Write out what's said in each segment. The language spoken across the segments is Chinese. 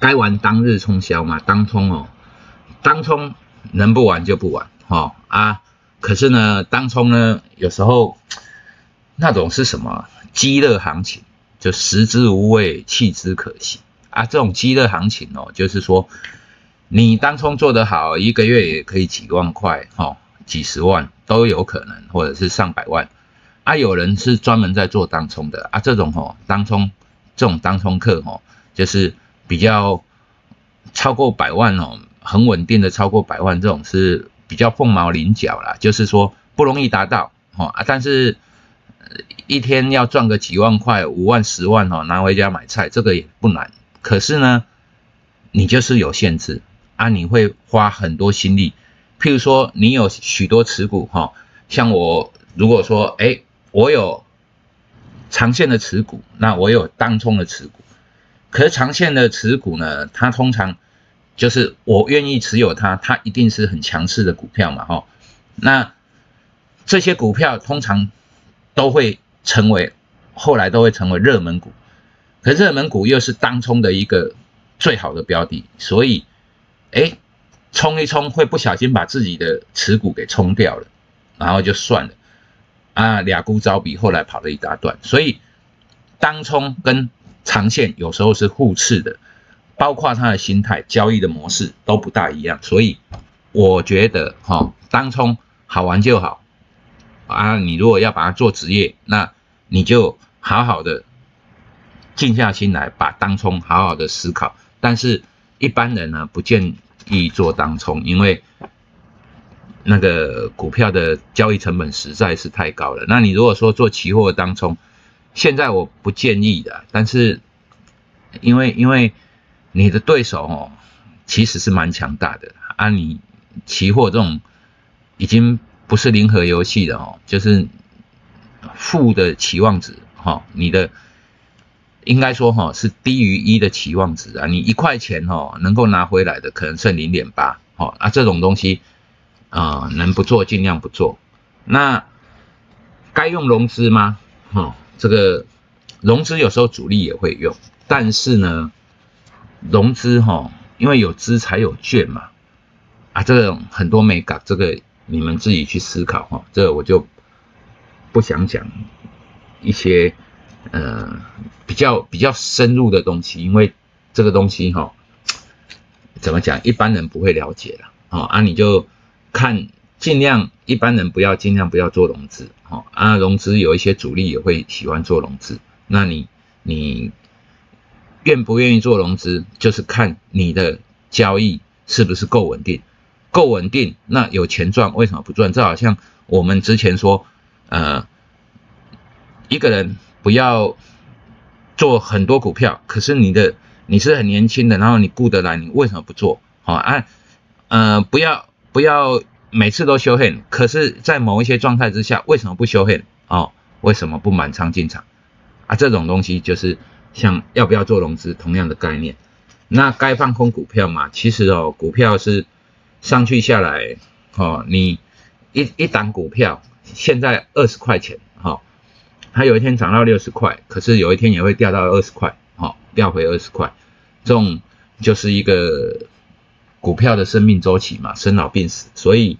该玩当日冲销嘛，当冲哦，当冲能不玩就不玩，哈啊，可是呢，当冲呢，有时候那种是什么激热行情，就食之无味，弃之可惜。啊，这种激热行情哦，就是说你当冲做得好，一个月也可以几万块，哈，几十万都有可能，或者是上百万。啊，有人是专门在做当冲的啊，这种哦，当冲这种当冲客哦，就是比较超过百万哦。很稳定的超过百万，这种是比较凤毛麟角啦，就是说不容易达到哦啊，但是一天要赚个几万块、五万、十万哦，拿回家买菜，这个也不难。可是呢，你就是有限制啊，你会花很多心力。譬如说，你有许多持股哈，像我如果说，哎，我有长线的持股，那我有当冲的持股，可是长线的持股呢，它通常就是我愿意持有它，它一定是很强势的股票嘛，哈。那这些股票通常都会成为后来都会成为热门股，可热门股又是当冲的一个最好的标的，所以，哎，冲一冲会不小心把自己的持股给冲掉了，然后就算了，啊，俩股招比，后来跑了一大段，所以当冲跟长线有时候是互斥的。包括他的心态、交易的模式都不大一样，所以我觉得哈，当冲好玩就好啊。你如果要把它做职业，那你就好好的静下心来，把当冲好好的思考。但是一般人呢，不建议做当冲，因为那个股票的交易成本实在是太高了。那你如果说做期货当冲，现在我不建议的，但是因为因为。你的对手哦，其实是蛮强大的啊！你期货这种已经不是零和游戏了哦，就是负的期望值哈，你的应该说哈是低于一的期望值啊，你一块钱哦能够拿回来的可能剩零点八哦啊，这种东西啊能不做尽量不做。那该用融资吗？哈，这个融资有时候主力也会用，但是呢。融资哈，因为有资才有券嘛，啊，这个很多美感，这个你们自己去思考哈，这我就不想讲一些呃比较比较深入的东西，因为这个东西哈，怎么讲，一般人不会了解的哦，啊，你就看尽量一般人不要尽量不要做融资，哦，啊，融资有一些主力也会喜欢做融资，那你你。愿不愿意做融资，就是看你的交易是不是够稳定，够稳定，那有钱赚，为什么不赚？这好像我们之前说，呃，一个人不要做很多股票，可是你的你是很年轻的，然后你顾得来，你为什么不做？好啊，呃，不要不要每次都修黑，可是在某一些状态之下，为什么不修黑？哦，为什么不满仓进场？啊，这种东西就是。像要不要做融资，同样的概念。那该放空股票嘛？其实哦，股票是上去下来，哦，你一一档股票现在二十块钱，哈，它有一天涨到六十块，可是有一天也会掉到二十块，哈，掉回二十块。这种就是一个股票的生命周期嘛，生老病死。所以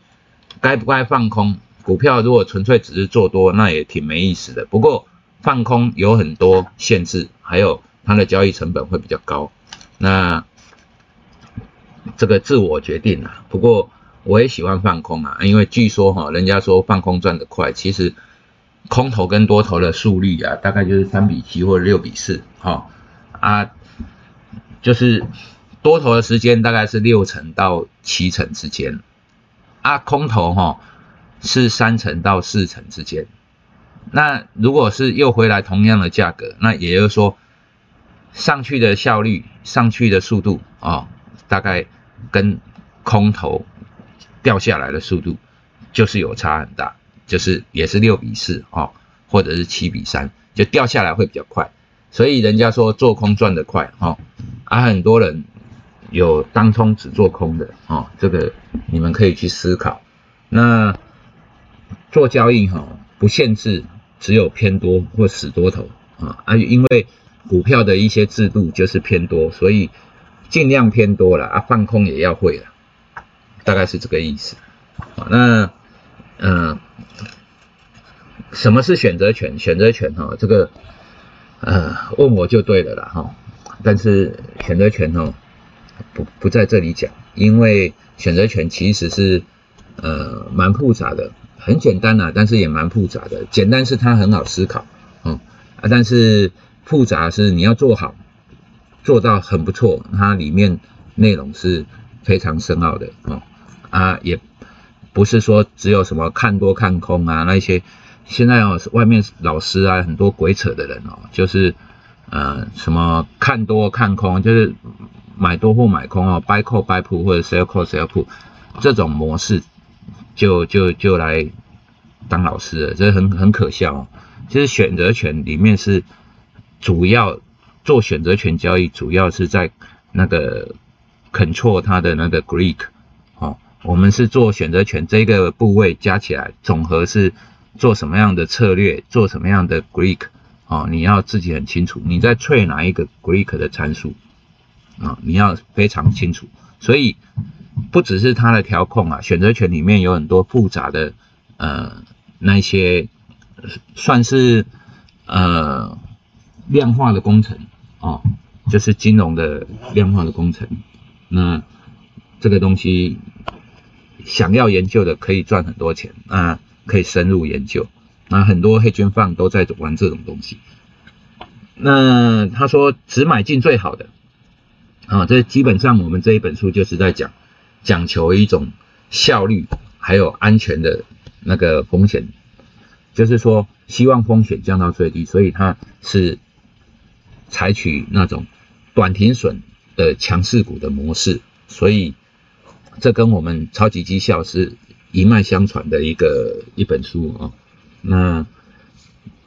该不该放空股票？如果纯粹只是做多，那也挺没意思的。不过放空有很多限制。还有它的交易成本会比较高，那这个自我决定啊。不过我也喜欢放空啊，因为据说哈，人家说放空赚得快，其实空头跟多头的速率啊，大概就是三比七或者六比四，哈啊，就是多头的时间大概是六成到七成之间，啊，空头哈是三成到四成之间。那如果是又回来同样的价格，那也就是说，上去的效率、上去的速度啊，大概跟空头掉下来的速度就是有差很大，就是也是六比四啊，或者是七比三，就掉下来会比较快。所以人家说做空赚得快哈，啊，很多人有当冲只做空的啊，这个你们可以去思考。那做交易哈，不限制。只有偏多或死多头啊啊，因为股票的一些制度就是偏多，所以尽量偏多了啊，放空也要会了，大概是这个意思。那嗯，什么是选择权？选择权哈，这个呃问我就对了啦哈。但是选择权哦，不不在这里讲，因为选择权其实是呃蛮复杂的，很简单呐，但是也蛮复杂的。简单是它很好思考，哦啊，但是复杂是你要做好，做到很不错，它里面内容是非常深奥的哦啊，也不是说只有什么看多看空啊那些，现在哦外面老师啊很多鬼扯的人哦，就是呃什么看多看空，就是买多或买空哦，buy call buy put 或者 sell call sell put 这种模式就就就来当老师了，这很很可笑哦。其实选择权里面是主要做选择权交易，主要是在那个 control 它的那个 Greek 哦，我们是做选择权这个部位加起来总和是做什么样的策略，做什么样的 Greek 哦，你要自己很清楚，你在吹哪一个 Greek 的参数啊，你要非常清楚。所以不只是它的调控啊，选择权里面有很多复杂的呃那些。算是呃量化的工程哦，就是金融的量化的工程。那这个东西想要研究的可以赚很多钱啊，可以深入研究。那很多黑军放都在玩这种东西。那他说只买进最好的啊，这基本上我们这一本书就是在讲讲求一种效率还有安全的那个风险。就是说，希望风险降到最低，所以它是采取那种短停损的强势股的模式，所以这跟我们超级绩效是一脉相传的一个一本书啊。那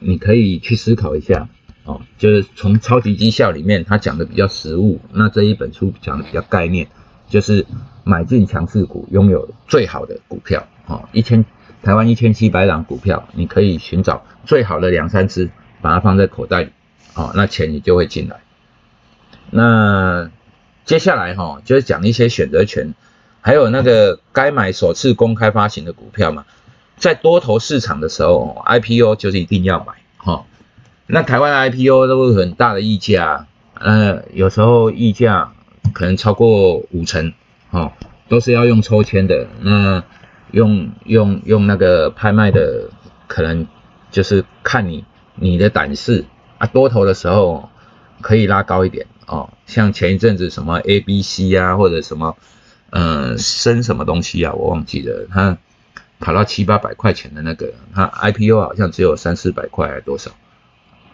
你可以去思考一下哦，就是从超级绩效里面，他讲的比较实务，那这一本书讲的比较概念，就是买进强势股，拥有最好的股票哦，一千。台湾一千七百档股票，你可以寻找最好的两三只，把它放在口袋里，哦，那钱你就会进来。那接下来哈，就是讲一些选择权，还有那个该买首次公开发行的股票嘛，在多头市场的时候，IPO 就是一定要买哈。那台湾的 IPO 都会很大的溢价，呃，有时候溢价可能超过五成，哦，都是要用抽签的那。用用用那个拍卖的，可能就是看你你的胆识啊，多头的时候可以拉高一点哦，像前一阵子什么 A B C 啊，或者什么嗯升什么东西啊，我忘记了，它跑到七八百块钱的那个，它 I P O 好像只有三四百块还多少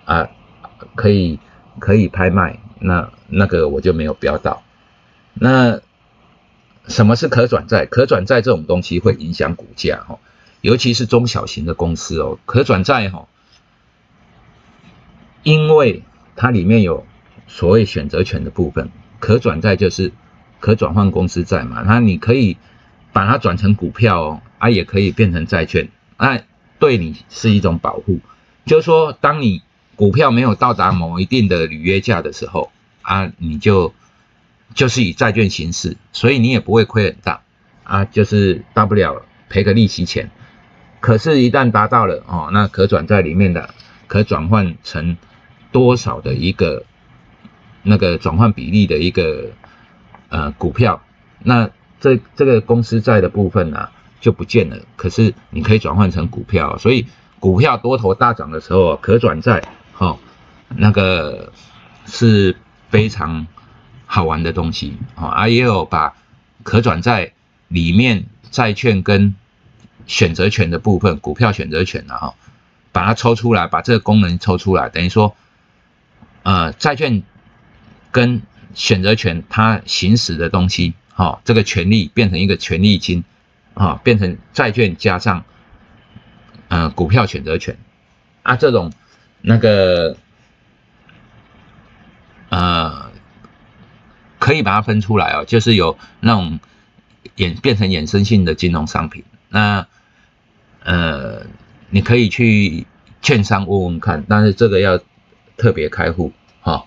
啊，可以可以拍卖，那那个我就没有标到，那。什么是可转债？可转债这种东西会影响股价哈，尤其是中小型的公司哦。可转债哈，因为它里面有所谓选择权的部分，可转债就是可转换公司债嘛，那你可以把它转成股票哦，啊也可以变成债券，啊对你是一种保护。就是说，当你股票没有到达某一定的履约价的时候，啊你就。就是以债券形式，所以你也不会亏很大啊，就是大不了赔个利息钱。可是，一旦达到了哦，那可转债里面的可转换成多少的一个那个转换比例的一个呃股票，那这这个公司债的部分呢就不见了。可是你可以转换成股票，所以股票多头大涨的时候，可转债哦那个是非常。好玩的东西哦啊，也有把可转债里面债券跟选择权的部分，股票选择权的哈，把它抽出来，把这个功能抽出来，等于说，呃，债券跟选择权它行使的东西，哈，这个权利变成一个权利金，啊，变成债券加上，呃，股票选择权，啊，这种那个，呃。可以把它分出来哦，就是有那种衍变成衍生性的金融商品。那呃，你可以去券商问问看，但是这个要特别开户哈。